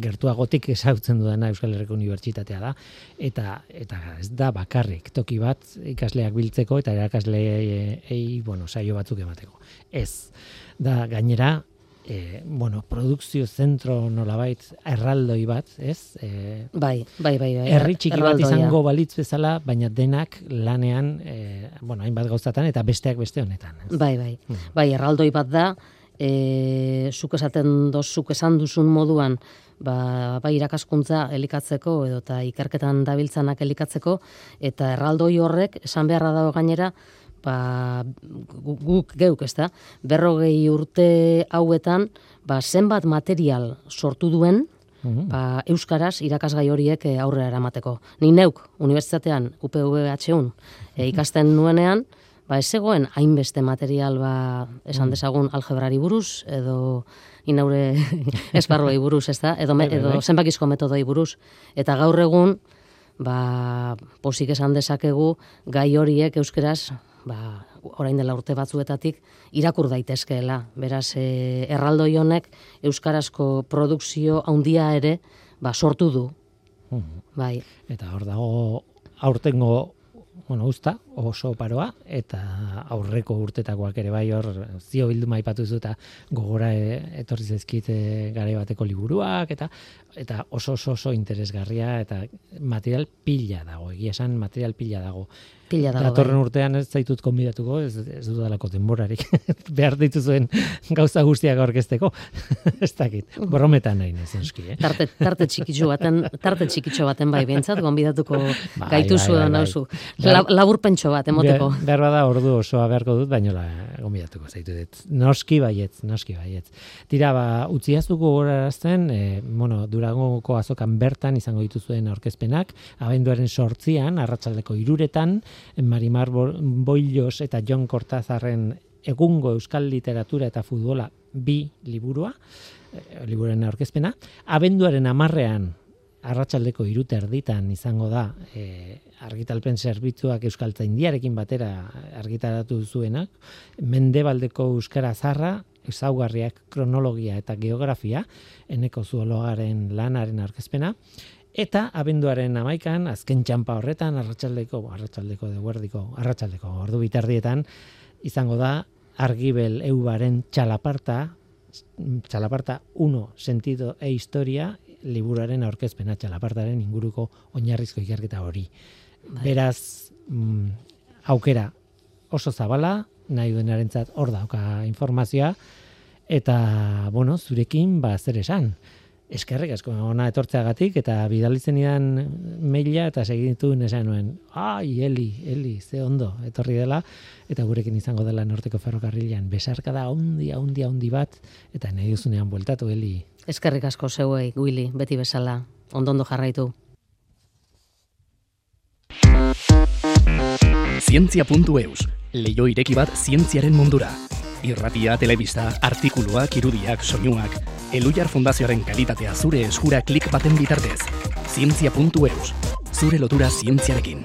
gertuagotik ezagutzen dudana Euskal Herriko Unibertsitatea da, eta eta ez da bakarrik toki bat ikasleak biltzeko eta irakasleei, bueno, saio batzuk emateko. Ez, da gainera, e, bueno, produkzio zentro nolabait erraldoi bat, ez? E, Bai, bai, bai, bai. herri txiki bat izango balitz bezala, baina denak lanean, e, bueno, hainbat gauzatan eta besteak beste honetan. Ez? Bai, bai. Bai, erraldoi bat da, e, zuk esaten doz, zuk esan duzun moduan, ba, bai irakaskuntza elikatzeko edo eta ikerketan dabiltzanak elikatzeko, eta erraldoi horrek, esan beharra dago gainera, ba, gu- guk geuk, ez da, berrogei urte hauetan, ba, zenbat material sortu duen, Mhm. ba, euskaraz irakasgai horiek eh, aurrera eramateko. Ni neuk unibertsitatean UPVHun e, ikasten nuenean, ba ez zegoen hainbeste material ba esan dezagun algebrari buruz edo inaure esparruei buruz, ez da? Edo, me, Bai, bai, edo bai. zenbakizko metodoi buruz. Eta gaur egun, ba, posik esan dezakegu gai horiek euskeraz, ba, orain dela urte batzuetatik irakur daitezkeela. Beraz, e, erraldoi honek euskarazko produkzio handia ere ba, sortu du. Mhm. Bai, Eta hor dago aurtengo bueno, usta, oso paroa, eta aurreko urtetakoak ere bai hor zio bilduma aipatu zu eta gogora e, etorri zaizkit e, garai bateko liburuak, eta eta oso oso oso interesgarria, eta material pila dago, egia esan material pila dago. Pila dago. Datorren bai. urtean ez zaitut konbidatuko, ez, ez dudalako denborarik. Behar dituzuen gauza guztiak aurkezteko. ez dakit. Borrometan nahi naiz, noski, eh? Tarte, tarte txikitxo baten, tarte txikitxo baten bai, bentsat, gonbidatuko Bai, gaituzu bai, bai, bai. nauzu. Behar- La, laburpentxo bat, emoteko. Behar, bada ordu osoa beharko dut, baino la, gombidatuko zaitu dut. Noski baietz, noski baietz. Tira, ba, utziaztuko gorarazten, e, bueno, durangoko azokan bertan izango dituzuen aurkezpenak, abenduaren sortzian, arratsaldeko iruretan, Marimar Bo- Boillos eta John Cortazarren egungo euskal literatura eta futbola bi liburua, e, liburuaren aurkezpena, abenduaren amarrean arratsaldeko irute erditan izango da e, argitalpen zerbitzuak euskaltzaindiarekin batera argitaratu zuenak, mendebaldeko euskara zarra, ezaugarriak kronologia eta geografia, eneko zuologaren lanaren aurkezpena, eta abenduaren amaikan, azken txampa horretan, arratsaldeko, arratsaldeko deguerdiko, arratsaldeko ordu bitardietan, izango da argibel eubaren txalaparta, txalaparta 1 sentido e historia liburuaren aurkezpena txalapartaren inguruko oinarrizko ikerketa hori. Beraz, mm, aukera oso zabala, nahi duenarentzat hor dauka informazioa, eta, bueno, zurekin, ba, zer esan. Eskerrik asko ona etortzeagatik eta bidalitzen idan maila eta segitu nesan nuen. Ai, Eli, Eli, ze ondo etorri dela eta gurekin izango dela Norteko Ferrokarrilean. Besarka da handi, handi, handi bat eta nahi duzunean bueltatu Eli. Eskerrik asko zeuei, Willy, beti bezala. Ondondo jarraitu. Zientzia.eus, leio ireki bat zientziaren mundura irratia, telebista, artikuluak, irudiak, soinuak, Elujar Fundazioaren kalitatea zure eskura klik baten bitartez. Zientzia.eus, zure lotura zientziarekin.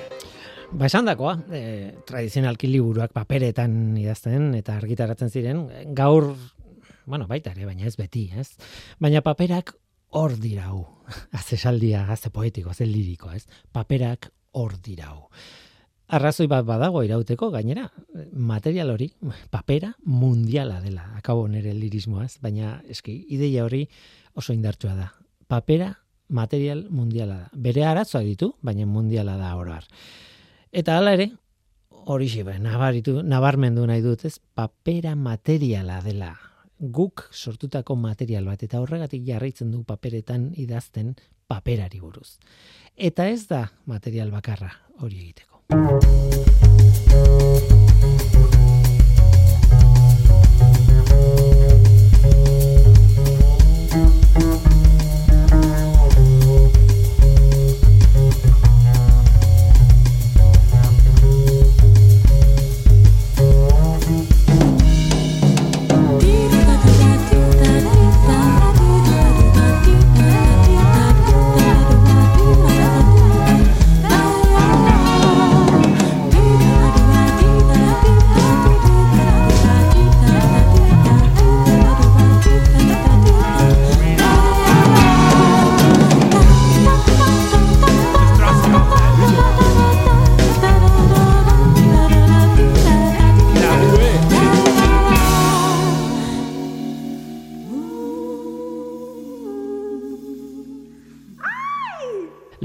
Ba esan dakoa, e, tradizionalki liburuak paperetan idazten eta argitaratzen ziren, gaur, bueno, baita ere, baina ez beti, ez? Baina paperak hor dirau, haze saldia, haze poetiko, haze liriko, ez? Paperak hor dirau. Arrazoi bat badago irauteko, gainera, material hori, papera mundiala dela, akabo nere lirismoaz, baina eski, ideia hori oso indartsua da. Papera material mundiala da. Bere arazoa ditu, baina mundiala da oroar. Eta hala ere, hori xibe, nabaritu, nabarmendu nahi dut, ez, papera materiala dela. Guk sortutako material bat, eta horregatik jarraitzen du paperetan idazten paperari buruz. Eta ez da material bakarra hori egiteko. Música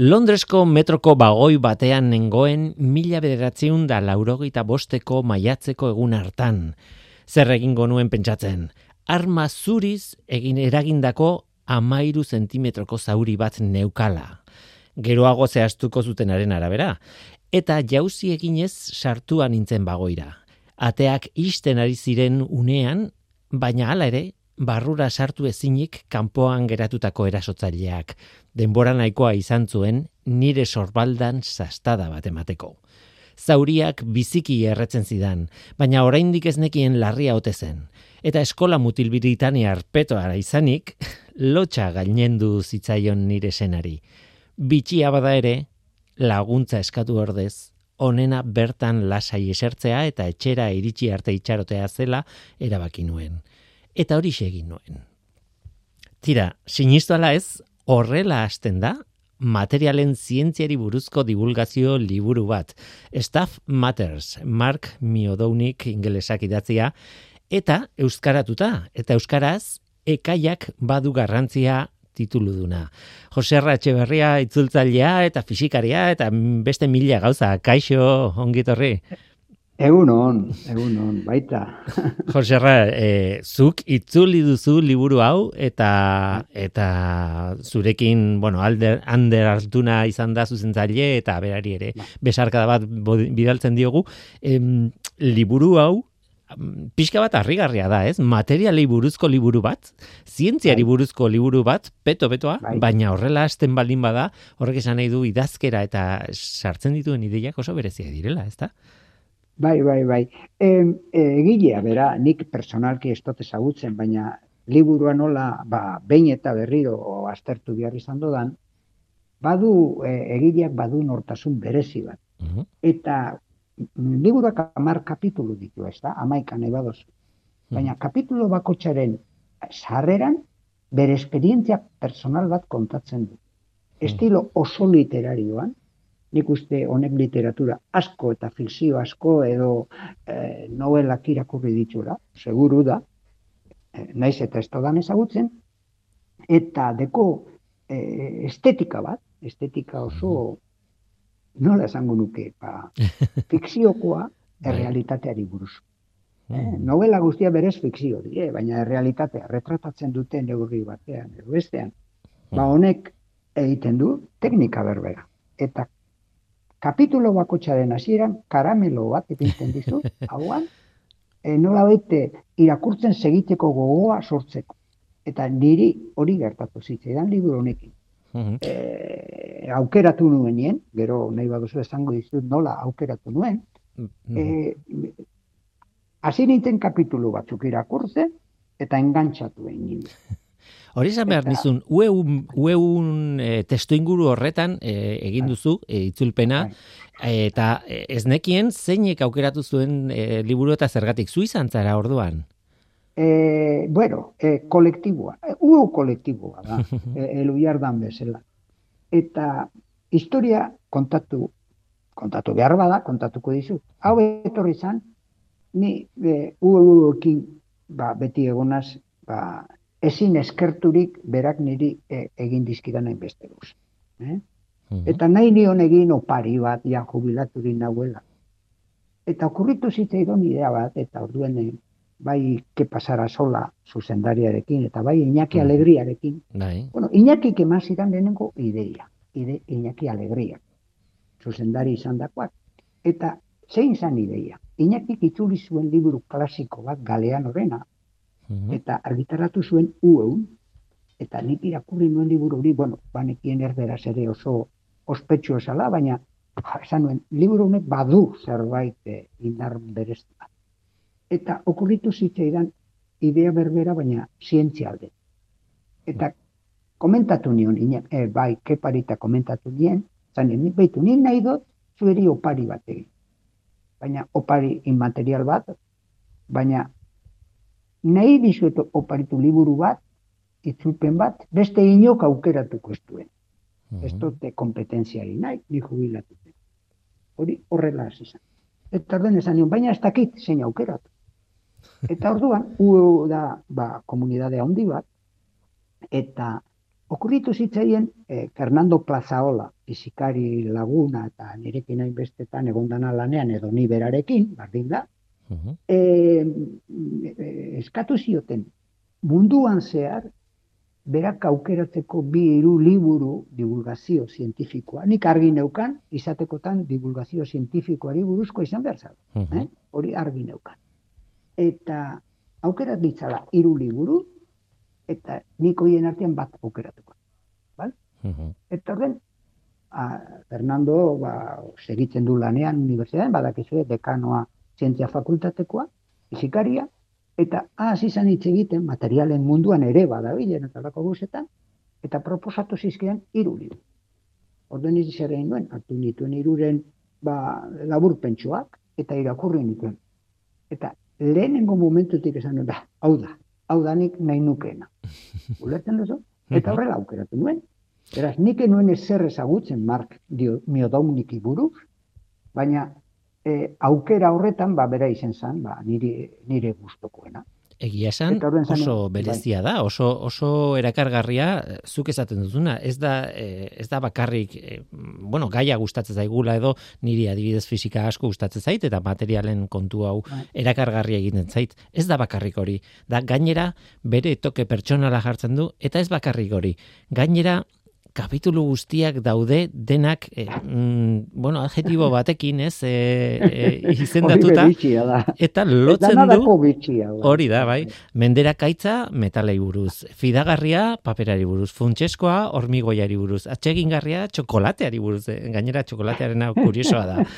Londresko metroko bagoi batean nengoen mila bederatzeun da laurogeita bosteko maiatzeko egun hartan. Zer egingo nuen pentsatzen, arma zuriz egin eragindako amairu zentimetroko zauri bat neukala. Geroago zehaztuko zutenaren arabera. Eta jauzi eginez sartua nintzen bagoira. Ateak isten ari ziren unean, baina hala ere, barrura sartu ezinik kanpoan geratutako erasotzaileak denbora nahikoa izan zuen nire sorbaldan sastada bat emateko. Zauriak biziki erretzen zidan, baina oraindik ez nekien larria ote zen. Eta eskola mutil Britania arpetoa izanik, lotxa gainendu zitzaion nire senari. Bitxia bada ere, laguntza eskatu ordez, onena bertan lasai esertzea eta etxera iritsi arte itxarotea zela erabaki nuen. Eta hori egin nuen. Tira, sinistu ala ez, horrela hasten da materialen zientziari buruzko divulgazio liburu bat. Staff Matters, Mark Miodounik ingelesak idatzia, eta euskaratuta, eta euskaraz, ekaiak badu garrantzia titulu duna. Jose Ratxeberria itzultzailea eta fisikaria eta beste mila gauza, kaixo, ongitorri. Egun hon, egun hon, baita. Joserra, e, zuk itzuli duzu liburu hau eta eta zurekin, bueno, alder, ander hartuna izan da zuzentzaile eta berari ere ba. besarkada bat bidaltzen diogu. Em, liburu hau, pixka bat harrigarria da, ez? Materialei buruzko liburu bat, zientziari bai. buruzko liburu bat, peto-petoa, bai. baina horrela hasten baldin bada, horrek esan nahi du idazkera eta sartzen dituen ideiak oso berezia direla, ez da? Bai, bai, bai. E, egilea, bera, nik personalki ez dut ezagutzen, baina liburuan nola, ba, behin eta berriro aztertu behar izan dodan, badu, e, egileak badu nortasun berezi bat. Mhm. Eta liburuak amar kapitulu ditu, ez da? Amaika nahi badoz. Mhm. Baina kapitulu bakotxaren sarreran, bere esperientzia personal bat kontatzen du. Mhm. Estilo oso literarioan, nik uste honek literatura asko eta fikzio asko edo e, novelak irakurri ditula, seguru da, e, naiz eta ez da ezagutzen, eta deko e, estetika bat, estetika oso, nola esango nuke, ba, fikziokoa bai. errealitateari buruz. E, novela guztia berez fikzio, die, baina errealitatea retratatzen duten neurri batean, edo bestean, Ba honek egiten du teknika berbera. Eta kapitulo bakotxaren hasieran karamelo bat ipintzen dizu, hauan, e, nola bete irakurtzen segiteko gogoa sortzeko. Eta niri hori gertatu zitzaidan liburu honekin. Mhm. E, aukeratu nuenien, gero nahi baduzu esango dizut nola aukeratu nuen, e, hasi nintzen kapitulu batzuk irakurtzen, eta engantzatu egin. Hori esan behar Eta- nizun, ueun, ueun e, testu inguru horretan e, egin Bai. duzu, e, itzulpena, eta e, ez nekien zeinek aukeratu zuen e, liburu eta zergatik zu izan zara orduan. E, bueno, e, kolektiboa, e, UEU kolektiboa da, e, elu bezala. Eta historia kontatu, kontatu behar bada, kontatuko dizut. Hau etorri zan, ni e, UEU-ekin ba, beti egonaz, ba, ezin eskerturik berak niri e, egin dizkidan hainbeste guz. Eh? Mhm. Eta nahi nion egin opari bat, ja jubilaturik nahuela. Eta okurritu zitzaidan idea bat, eta orduen eh, bai ke pasara sola zuzendariarekin, eta bai Iñaki Mhm. Alegriarekin. Bai. Bueno, Iñaki eman zidan lehenengo ideia, ide, Iñaki Alegria, zuzendari izan dakoak. Eta zein zan ideia? Iñaki itzuli zuen liburu klasiko bat galean horrena, Mhm. eta argitaratu zuen ueun, eta nik irakurri nuen liburu hori, bueno, banekien erderaz ere oso ospetsu esala, baina ja, esan nuen, liburu honek badu zerbait eh, indar bereztu bat. Eta okurritu zitzaidan idea berbera, baina zientzia alde. Eta komentatu nion, ina, eh, bai, keparita komentatu nien, zan nik behitu, nik nahi dut zueri opari bat egin. Baina opari inmaterial bat, baina nahi dizuet oparitu liburu bat, itzulpen bat, beste inok aukeratuko ez duen. Mhm. Ez dute kompetentziari nahi, ni jubilatu. Hori horrela hasi zen. Eta orduan esan nion, baina ez dakit zein aukeratu. Eta orduan, u da, ba, komunidade handi bat, eta okurritu zitzaien eh, Fernando Plazaola, fizikari laguna eta nirekin hainbestetan egondana lanean edo ni berarekin, bardin da, Mhm. e, e, eskatu zioten munduan zehar berak aukeratzeko bi hiru liburu divulgazio zientifikoa. Nik argi neukan, izatekotan divulgazio zientifikoari buruzko izan behar zara. Mhm. Eh? Hori argi neukan. Eta aukerat ditzala hiru liburu, eta nik hoien artean bat aukeratuko. Mhm. Eta orden, a, Fernando ba, segitzen du lanean unibertsitatean, badakizue dekanoa zientzia fakultatekoa, fizikaria, eta hasi izan hitz egiten materialen munduan ere badabilen eta lako guzetan, eta proposatu zizkidan hiru liburu. Izi zer egin duen, hartu nituen hiruren ba, laburpentsuak, eta irakurri nituen. Eta lehenengo momentutik esan nuen, "Ba, hau da, hau da nik nahi nukeena. Ulertzen duzu? Eta horrela aukeratu nuen. Beraz, nik nuen ezer ezagutzen Mark dio, miodauniki buruz, baina e, aukera horretan, ba, bera izen zen, ba, nire, nire gustokoena. Egia esan oso nuen, bai. berezia da, oso oso erakargarria zuk esaten duzuna, ez da eh, ez da bakarrik eh, bueno, gaia gustatzen zaigula edo niri adibidez fisika asko gustatzen zait eta materialen kontu hau Bai. erakargarria egiten zait. Ez da bakarrik hori. Da gainera bere toke pertsonala jartzen du eta ez bakarrik hori. Gainera kapitulu guztiak daude denak eh, mm, bueno, adjetibo batekin, ez, eh, eh, izendatuta eta lotzen du. Hori da, bai. Menderakaitza metalei buruz, fidagarria paperari buruz, funtseskoa hormigoiari buruz, atsegingarria txokolateari buruz, eh, gainera txokolatearena kuriosoa da.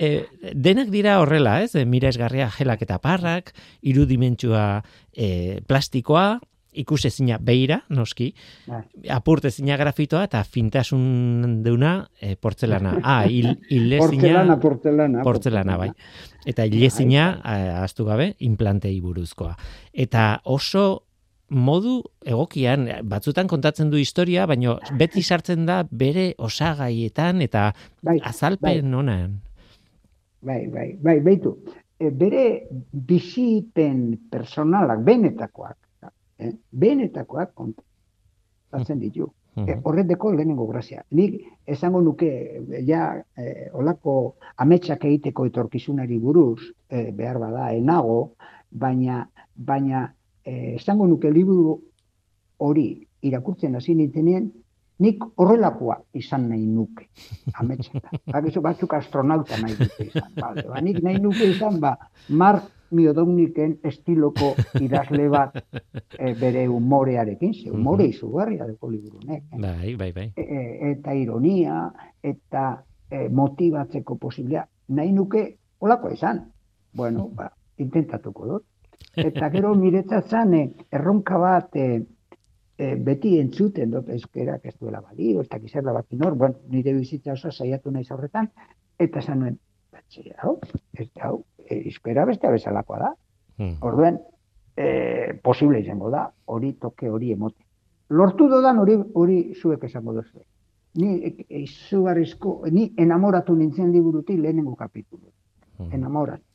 E, denak dira horrela, ez? E, miresgarria gelak eta parrak, irudimentsua e, plastikoa, ikusezina beira, noski, Bai. apurtezina grafitoa eta fintasun deuna e, portzelana. Ah, il, Portzelana, portzelana. portzelana, bai. Eta ilezina, ahaztu gabe, implantei buruzkoa. Eta oso modu egokian, batzutan kontatzen du historia, baina beti sartzen da bere osagaietan eta Bai, azalpen onan. Bai, bai, bai, beitu. E, bere bizipen personalak, benetakoak, eh? benetakoak kontatzen ditu. E, horreteko lehenengo grazia. Nik esango nuke, e, ja, e, olako ametsak egiteko etorkizunari buruz, e, behar bada, enago, baina, baina e, esango nuke liburu hori irakurtzen hasi nintzenien, nik horrelakoa izan nahi nuke. Ametxeta. Bakizu batzuk astronauta nahi dute izan. Bale, ba, nik nahi nuke izan, ba, Mark Miodoniken estiloko idazle bat e, bere humorearekin, ze humore Mhm. izugarria deko liburunek. eh? Bai, bai, bai. E, e, eta ironia, eta e, motibatzeko posibilea, nahi nuke olakoa izan. Bueno, ba, intentatuko dut. Eta gero niretzat zan, eh, erronka bat eh, eh, beti entzuten dut eskerak ez duela balio, ez dakiz zer da bat inor, bueno, nire bizitza oso saiatu naiz horretan, eta esan nuen, hau, ez hau, euskera beste bezalakoa da. Hmm. Orduen, eh, posible izango da, hori toke hori emote. Lortu dodan hori hori zuek esango duzu. Ni e- izugarrizko, ni enamoratu nintzen liburutik lehenengo kapitulu. Hmm. Enamoratu.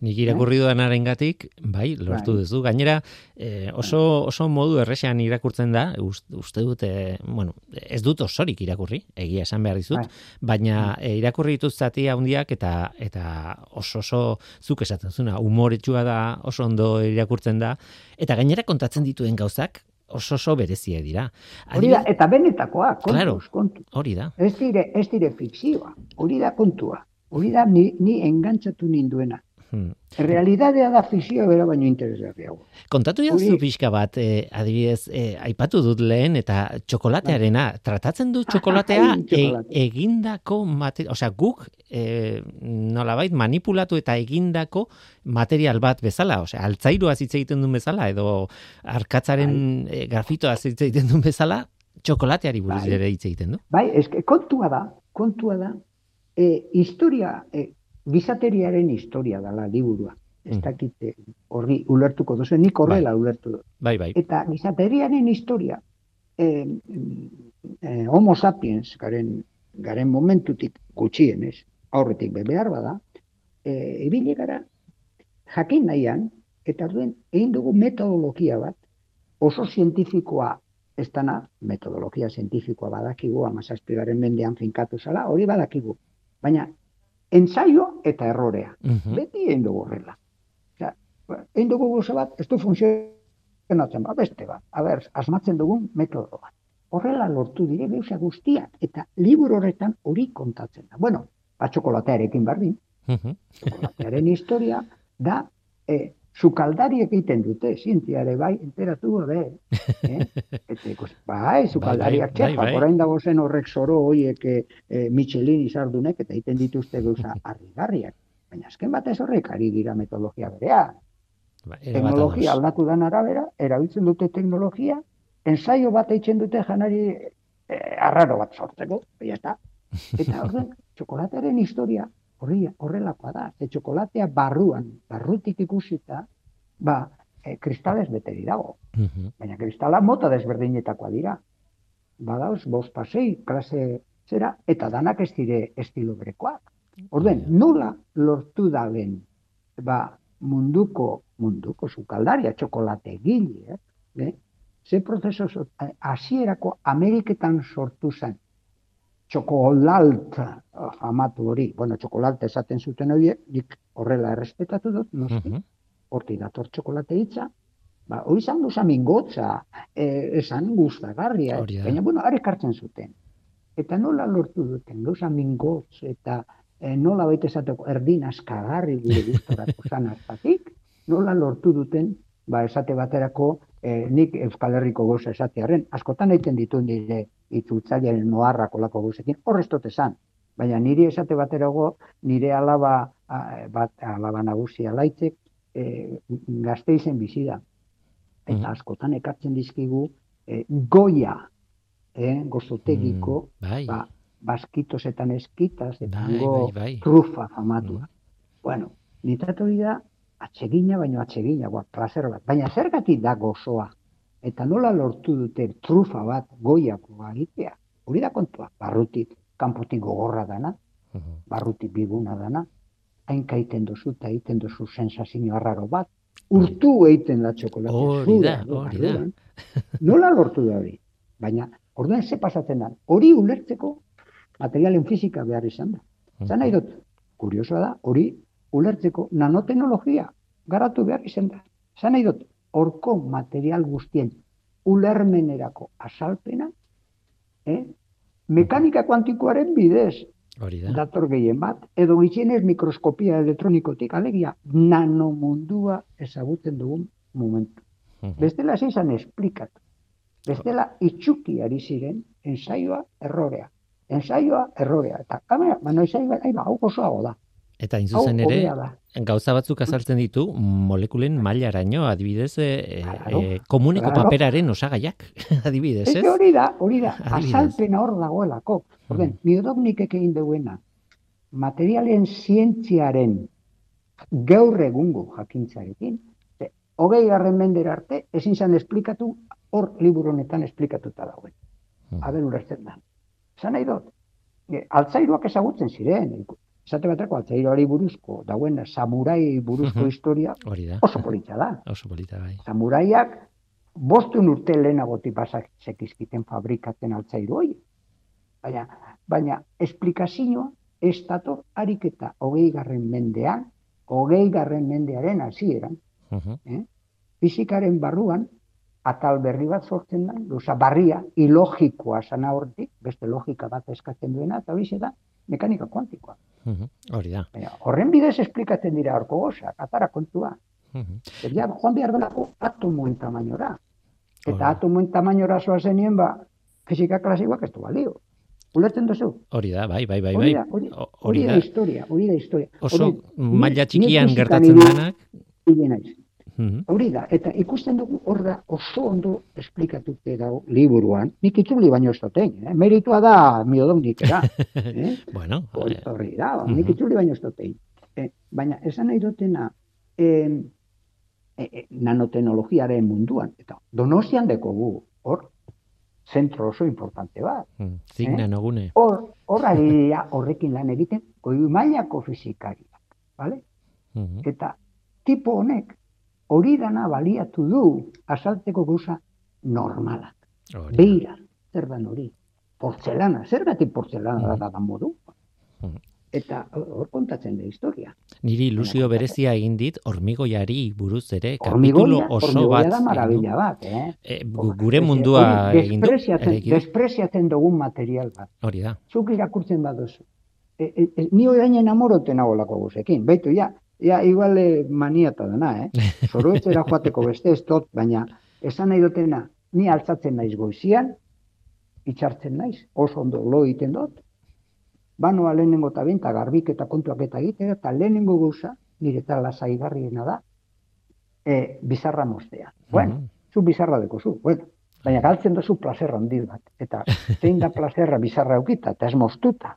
Nik irakurri dudangarengatik, bai, lortu Bai. duzu. Gainera, eh, oso, oso modu erresean irakurtzen da, ust- uste dut, eh, bueno, ez dut osorik irakurri, egia esan behar dizut, Bai. baina eh, irakurri dituz zati handiak eta eta oso oso zuk esaten zuna, umoretsua da, oso ondo irakurtzen da, eta gainera kontatzen dituen gauzak oso oso berezia dira. Hori da, eta benetakoa, kontuz, Claro. kontu. hori da. Ez dire, ez dire fikzioa, hori da kontua. Hori da ni, ni engantzatu ninduena. Hmm. Realidadea da fikzioa bera baino interesgarriago. Kontatu jazu pixka bat, eh, adibidez, eh, aipatu dut lehen eta txokolatearena, tratatzen du txokolatea e, egindako material, osea, guk eh, nolabait manipulatu eta egindako material bat bezala, osea, altzairuaz hitz egiten duen bezala edo arkatzaren eh, grafitoaz hitz egiten duen bezala, txokolateari buruz Bai. ere hitz egiten du. Bai, eske kontua da, kontua da, e, historia, e, gizateriaren historia dala liburua. Ez Mm. dakit eh, horri ulertuko duzu, nik horrela ulertu dut. Bai, bai. Eta gizateriaren historia, e, e, homo sapiens garen, garen momentutik gutxienez, aurretik be behar bada, e, ibili gara jakin nahian, eta orduen egin dugu metodologia bat, oso zientifikoa ez dana, metodologia zientifikoa badakigu, amazazpigaren mendean finkatu zala, hori badakigu. Baina, ensaio eta errorea. Mhm. Beti egin dugu horrela. Osea, egin dugu gauza bat, ez du funtzionatzen, ba, beste bat. A ber, asmatzen dugun metodo bat. Horrela lortu dire gauza guztiak, eta liburu horretan hori kontatzen da. Bueno, ba, txokolatearekin berdin, Mhm. txokolatearen historia da, e, sukaldariek egiten dute, zientziare bai, enteratu gabe. Eh? Eta ikus, bai, sukaldariak bai, txefa, bai. orain dago zen horrek zoro hoiek e, e, Michelin izardunek, eta egiten dituzte gauza harrigarriak. Baina azken batez horrek ari dira metodologia berea. Ba, Teknologia aldatu dan arabera, erabiltzen dute teknologia, ensaio bat eitzen dute janari e, arraro bat sortzeko, está. Eta horren, txokolatearen historia horri, horrelakoa da. Ze txokolatea barruan, barrutik ikusita, ba, e, kristalez beteri dago. Mhm. Baina kristala mota desberdinetakoa dira. Badauz, bost pasei, klase zera, eta danak ez dire estilo berekoak. Orden, nola lortu da ben, ba, munduko, munduko sukaldaria, txokolate gile, eh? ze prozeso so- eh, hasierako Ameriketan sortu zen, txokolalt famatu hori, bueno, txokolalt esaten zuten horiek, nik horrela errespetatu dut, noski, Mhm. hortik dator txokolate hitza, ba, hori izan du mingotza, e, esan da. baina, bueno, are kartzen zuten. Eta nola lortu duten, gauza mingotz, eta e, nola baita esateko erdin askagarri gure gustorako zan hartatik, nola lortu duten, ba, esate baterako, e, nik Euskal Herriko gauza esatearen, askotan egiten ditu nire itzultzailearen noarrak olako gauzekin, horrez dut esan. Baina niri esate baterago, nire alaba, a, bat, alaba nagusia laitzek, e, gazteizen bizi da. Eta Mhm. askotan ekartzen dizkigu e, goia, e, gozotegiko, Mm, bai. ba, baskitosetan eskitaz, eta Bai, bai, bai. trufa famatua. Bueno, nitat hori da, atsegina baino atsegina, placer bat. Baina zergatik da gozoa? Eta nola lortu dute trufa bat goiako egitea? Hori da kontua. Barrutik, kanpotik gogorra dana, Mhm. barrutik biguna dana, hainka egiten duzu eta egiten duzu sensazio arraro bat, urtu egiten da txokolatea. Hori da, hori da. Nola lortu da hori? Baina, orduan ze pasatzen da? Hori ulertzeko materialen fizika behar izan da. Zan nahi dut, kuriosoa da, hori ulertzeko nanoteknologia garatu behar izan da. Zan nahi dut, horko material guztien ulermenerako azalpena, eh? mekanika kuantikoaren bidez, Hori da. dator gehien bat, edo gitxienez mikroskopia elektronikotik, alegia, nanomundua ezagutzen dugun momentu. Mhm. Bestela ez izan esplikatu. Bestela itxuki ari ziren ensaioa errorea. Ensaioa errorea. Eta kamera, baina ensaioa, ai ba, hau osoago da. Eta hain Hau zuzen ere, gauza batzuk azaltzen ditu molekulen mailaraino, adibidez, e, Claro, e, komuneko claro. paperaren osagaiak, adibidez, Ez ez? que hori da, hori da, Adibidez. azalpena hor dagoelako. Orden, miodognikek egin duena, materialen zientziaren gaur egungo jakintzarekin, hogei garren mendera arte, ezin zan esplikatu, hor liburu honetan esplikatuta dagoen. Mhm. Aber ulertzen da. Esan nahi dut, e, altzairuak ezagutzen ziren, esate baterako altzairuari buruzko, dagoen samurai buruzko historia Hori da. oso politxa da. Oso polita bai. Samuraiak bostun urte lehenagotik pasak zekizkiten fabrikatzen altzairu hori. Baina, baina esplikazioa ez dator ariketa hogei garren mendean, hogei garren mendearen hasieran, Mhm. fizikaren barruan, atal berri bat sortzen da, oza, barria, ilogikoa sana hortik, beste logika bat eskatzen duena, eta hori da, mekanika kuantikoa. Mhm. Hori da. Baina, horren bidez esplikatzen dira horko gozak, atara kontua. Mhm. Ja, joan behar delako atomoen tamainora. Eta Hori. atomoen tamainora zoa zenien, ba, fisika klasikoak ez du balio. Ulertzen duzu? Hori da, bai, bai, bai, Hori bai. da, hori, O- hori da historia, hori da historia. Oso Hori, maila txikian gertatzen denak. ibili naiz. Mhm. Hori da, eta ikusten dugu hor da oso ondo esplikatute dago liburuan, nik itzuli baino ez dotein, eh? meritua da miodognikera. eh? Bueno, Hori, eh, da, nik Mhm. itzuli baino ez dotein. Eh, baina esan nahi dutena, eh, eh, eh, nanoteknologiaren munduan, eta donostian dekogu, hor, zentro oso importante bat. mm, zig Eh? nanogune. Hor, hor ari dira horrekin lan egiten, goi mailako fizikariak, bale? Mhm. Eta tipo honek hori dana baliatu du azaltzeko gauza normalak. Hori. Beira, zer dan hori? Portzelana, zergatik portzelana Mhm. da da modu? Mhm. Eta hor kontatzen da historia. Niri ilusio berezia egin dit hormigoiari buruz ere kapitulo oso bat. da marabila bat, eh? E, gu- gure mundua Hori egin du. Despreziatzen dugun material bat. Hori da. Zuk irakurtzen baduzu. E, e, ni orain enamoroten nagoelako guzekin. Baitu, ja, ja, igual eh, maniata dana, eh? Zoroetzera joateko beste ez dut, baina esan nahi dutena, ni altzatzen naiz goizian, itxartzen naiz, oso ondo lo egiten dut, banoa lehenengo eta binta garbik eta kontuak eta egitea, eta lehenengo gauza, nire eta lasaigarriena da, e, bizarra mostea. Bueno, Mhm. zu bizarra dekozu, bueno, baina galtzen duzu plazerra handi bat. Eta zein da plazerra bizarra eukita, eta ez moztuta.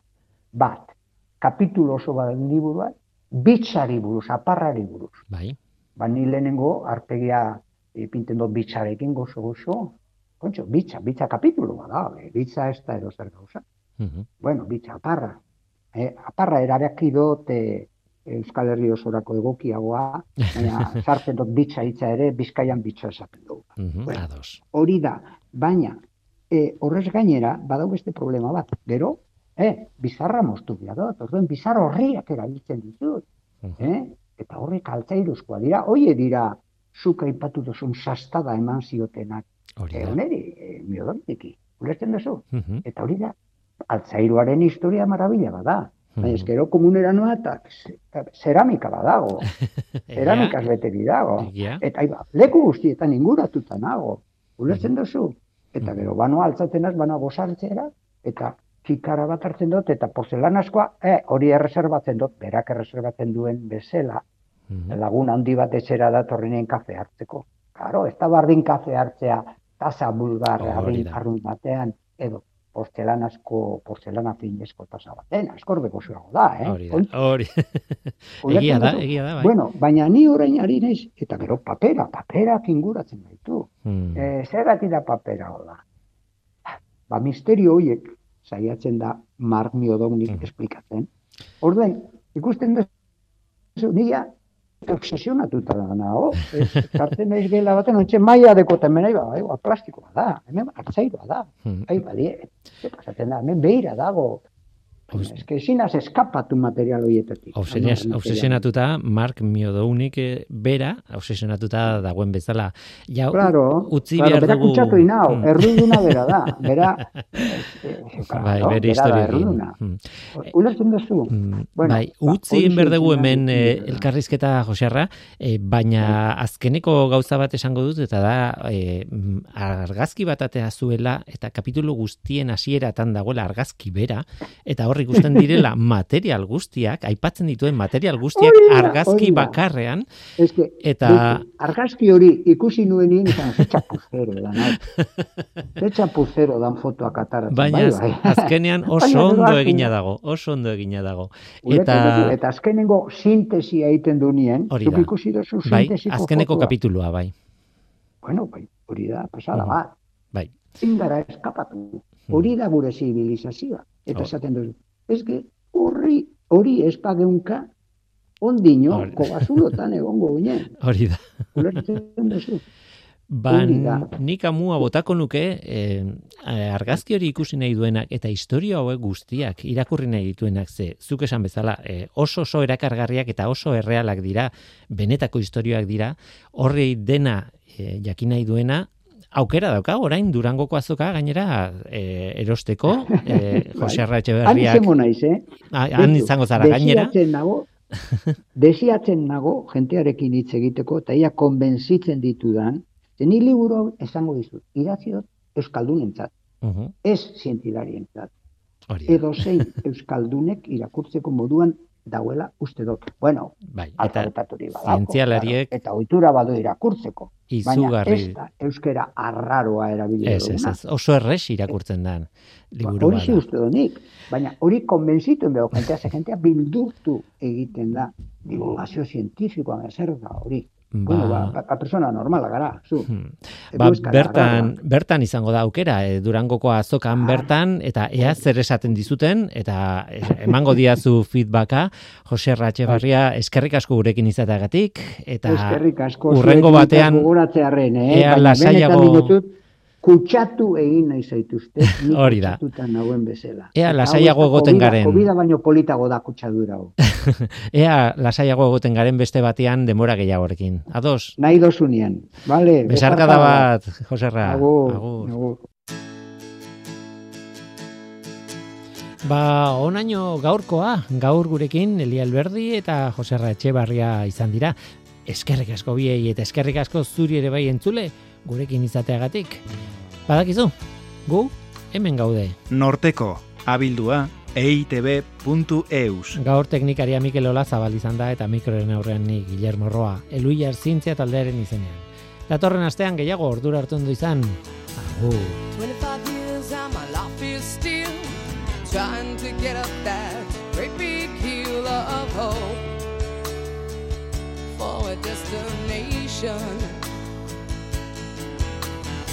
Bat, kapitulo oso bat liburuan, bitxari buruz, aparrari buruz. Bai. Ba, ni lehenengo arpegia ipinten dut bitxarekin gozo gozo. Kontxo, bitxa, bitxa kapitulo bada, eh, bitxa ez da edo zer gauza. Mhm. Bueno, bitxa, aparra. Eh, aparra eraraki dut eh, Euskal Herri osorako egokiagoa, baina sartzen dut bitxa hitza ere, bizkaian bitxa esaten dugu. Mhm. Bueno. Ados. Hori da, baina e, horrez gainera, badau beste problema bat. Gero, eh, bizarra moztu behar dut, orduen bizarra horriak erabiltzen ditut. Mhm. Eh? Eta horrek altzairuzkoa dira, hoie dira, zuk aipatu duzun sastada eman ziotenak. Hori da. oneri, e, miodontik, ulertzen duzu? Mhm. Eta hori da, altzairuaren historia marabila bada. Baina Mhm. eskero komunera noa eta ze- zeramika badago, zeramikaz beteri dago. Egia. Eta iba, leku guztietan inguratuta nago. Ulertzen duzu? Eta gero, bano altzatzen az, bano gozartzera, eta kikara bat hartzen dut, eta porzelanazkoa, eh, hori erreserbatzen dut, berak erreserbatzen duen bezala, Mhm. lagun handi bat etxera datorrenien kafe hartzeko. Karo, ez da bardin kafe hartzea, tasa bulgar, da. arrun batean, edo porzelanazko, porzelana finezko tasa batean, askorbeko zuago da, eh? Hori da. Hori. Egia da, egia da, bai. Bueno, baina ni orain ari naiz, eta gero papera, paperak inguratzen gaitu. Mhm. E, zergatik da papera hola? Ba, misterio horiek saiatzen da Mark Miodognik Mhm. esplikatzen. Orduen, ikusten duzu, nia obsesionatuta da nago. Ez, Sartzen naiz gela baten, ontxe maia dekoten mena, ba, ba, plastikoa da, hemen hartzairoa da. Mhm. Ai, badie, ze pasatzen da, hemen behira dago. Os- Ez que ezinaz eskapatu material horietatik. Obsesionatuta, Mark Miodounik eh, bera, obsesionatuta dagoen bezala. Ja, Claro, utzi claro, behar dugu... kutsatu inau, Hmm. erruduna bera da, bera, eh, eh, Bai, bere bera da historioekin. erruduna. Hmm. Ulertzen duzu? Mm, Bueno, bai, ba, utzi behar dugu hemen eh, dira. elkarrizketa Joserra, eh, baina Bai. azkeneko gauza bat esango dut eta da eh, mm, argazki bat atea zuela eta kapitulu guztien hasieratan dagoela argazki bera eta hor ikusten direla material guztiak, aipatzen dituen material guztiak Hori da, argazki hori da. bakarrean que, Eta- argazki hori ikusi nuen nien, izan, ze txapuzero da. Ze txapuzero dan fotoak ataratzen, baina bai, bai. azkenean oso ondo egina dago, oso ondo egina dago. Eta eta azkenengo sintesia egiten du nien, zuk ikusi duzu bai, azkeneko fotoa. kapitulua bai. Bueno, bai, hori da, pasada bat. Bai. Zingara eskapatu. Hori da gure zibilizazioa. Eta Oh. esaten duzu, que horri, hori espageunka, ondino, Hori. kobazulotan egongo ginen. Hori da. Ulertzen duzu. Ba, nik amua botako nuke eh, argazki hori ikusi nahi duenak eta historia hauek guztiak irakurri nahi dituenak ze, zuk esan bezala, eh, oso oso erakargarriak eta oso errealak dira, benetako historioak dira, horri dena eh, jakin nahi duena, aukera dauka, orain Durangoko azoka gainera eh, erosteko, eh, Jose Han Arratxeberriak, izango naiz, eh? Ah, han izango zara gainera, Desiatzen nago, desiatzen nago jentearekin hitz egiteko, eta ia konbentzitzen ditudan, ze ni liburu esango dizut, idatzi dut euskaldunentzat, Uhu, ez zientilarientzat. Edo zein euskaldunek irakurtzeko moduan dauela uste dut. Bueno, bai, eta zientzialariek- eta ohitura badu irakurtzeko. Baina izugarri, ez da euskera arraroa erabili ez, ez, ez, oso erres irakurtzen dan liburu Hori bada. uste donik, baina hori konbentzitu enbeo, jentea, jentea bildurtu egiten da divulgazio zientifikoan zer da hori. Bueno, ba, ba, ba, persona normala gara, zu. Hmm. Ba, bertan, arraroa. bertan izango da aukera, e, Durangoko azokan Ah. bertan, eta ea zer esaten dizuten, eta e, emango diazu feedbacka, Jose Ratxebarria, eskerrik asko gurekin izateagatik, eta Eskerrik asko. urrengo batean, gogoratzearren, eh? ea lasaiago- kutsatu egin nahi zaituzte, Hori da. kutsatuta nagoen bezala. Ea lasaiago da egoten garen. Covida baino politago da kutsadura hau. ea lasaiago egoten garen beste batean denbora gehiagorekin. Ados, Nahi dozunean, vale? besarkada bat, Joserra. Agur, Agur. agur. Ba, onaino gaurkoa, gaur gurekin Eli Alberdi eta Joserra Etxebarria izan dira. Eskerrik asko biei eta eskerrik asko zuri ere bai entzule gurekin izateagatik. Badakizu, gu hemen gaude. Norteko, abildua, eitb.eus. Gaur teknikaria Mikel Ola zabal izan da eta mikroren aurrean ni Guillermo Roa, Eluiar Zientzia taldearen izenean. Datorren astean gehiago ordura hartu ondo izan. Agur. 25 years and my life is still trying to get up that great big hill of hope for a destination.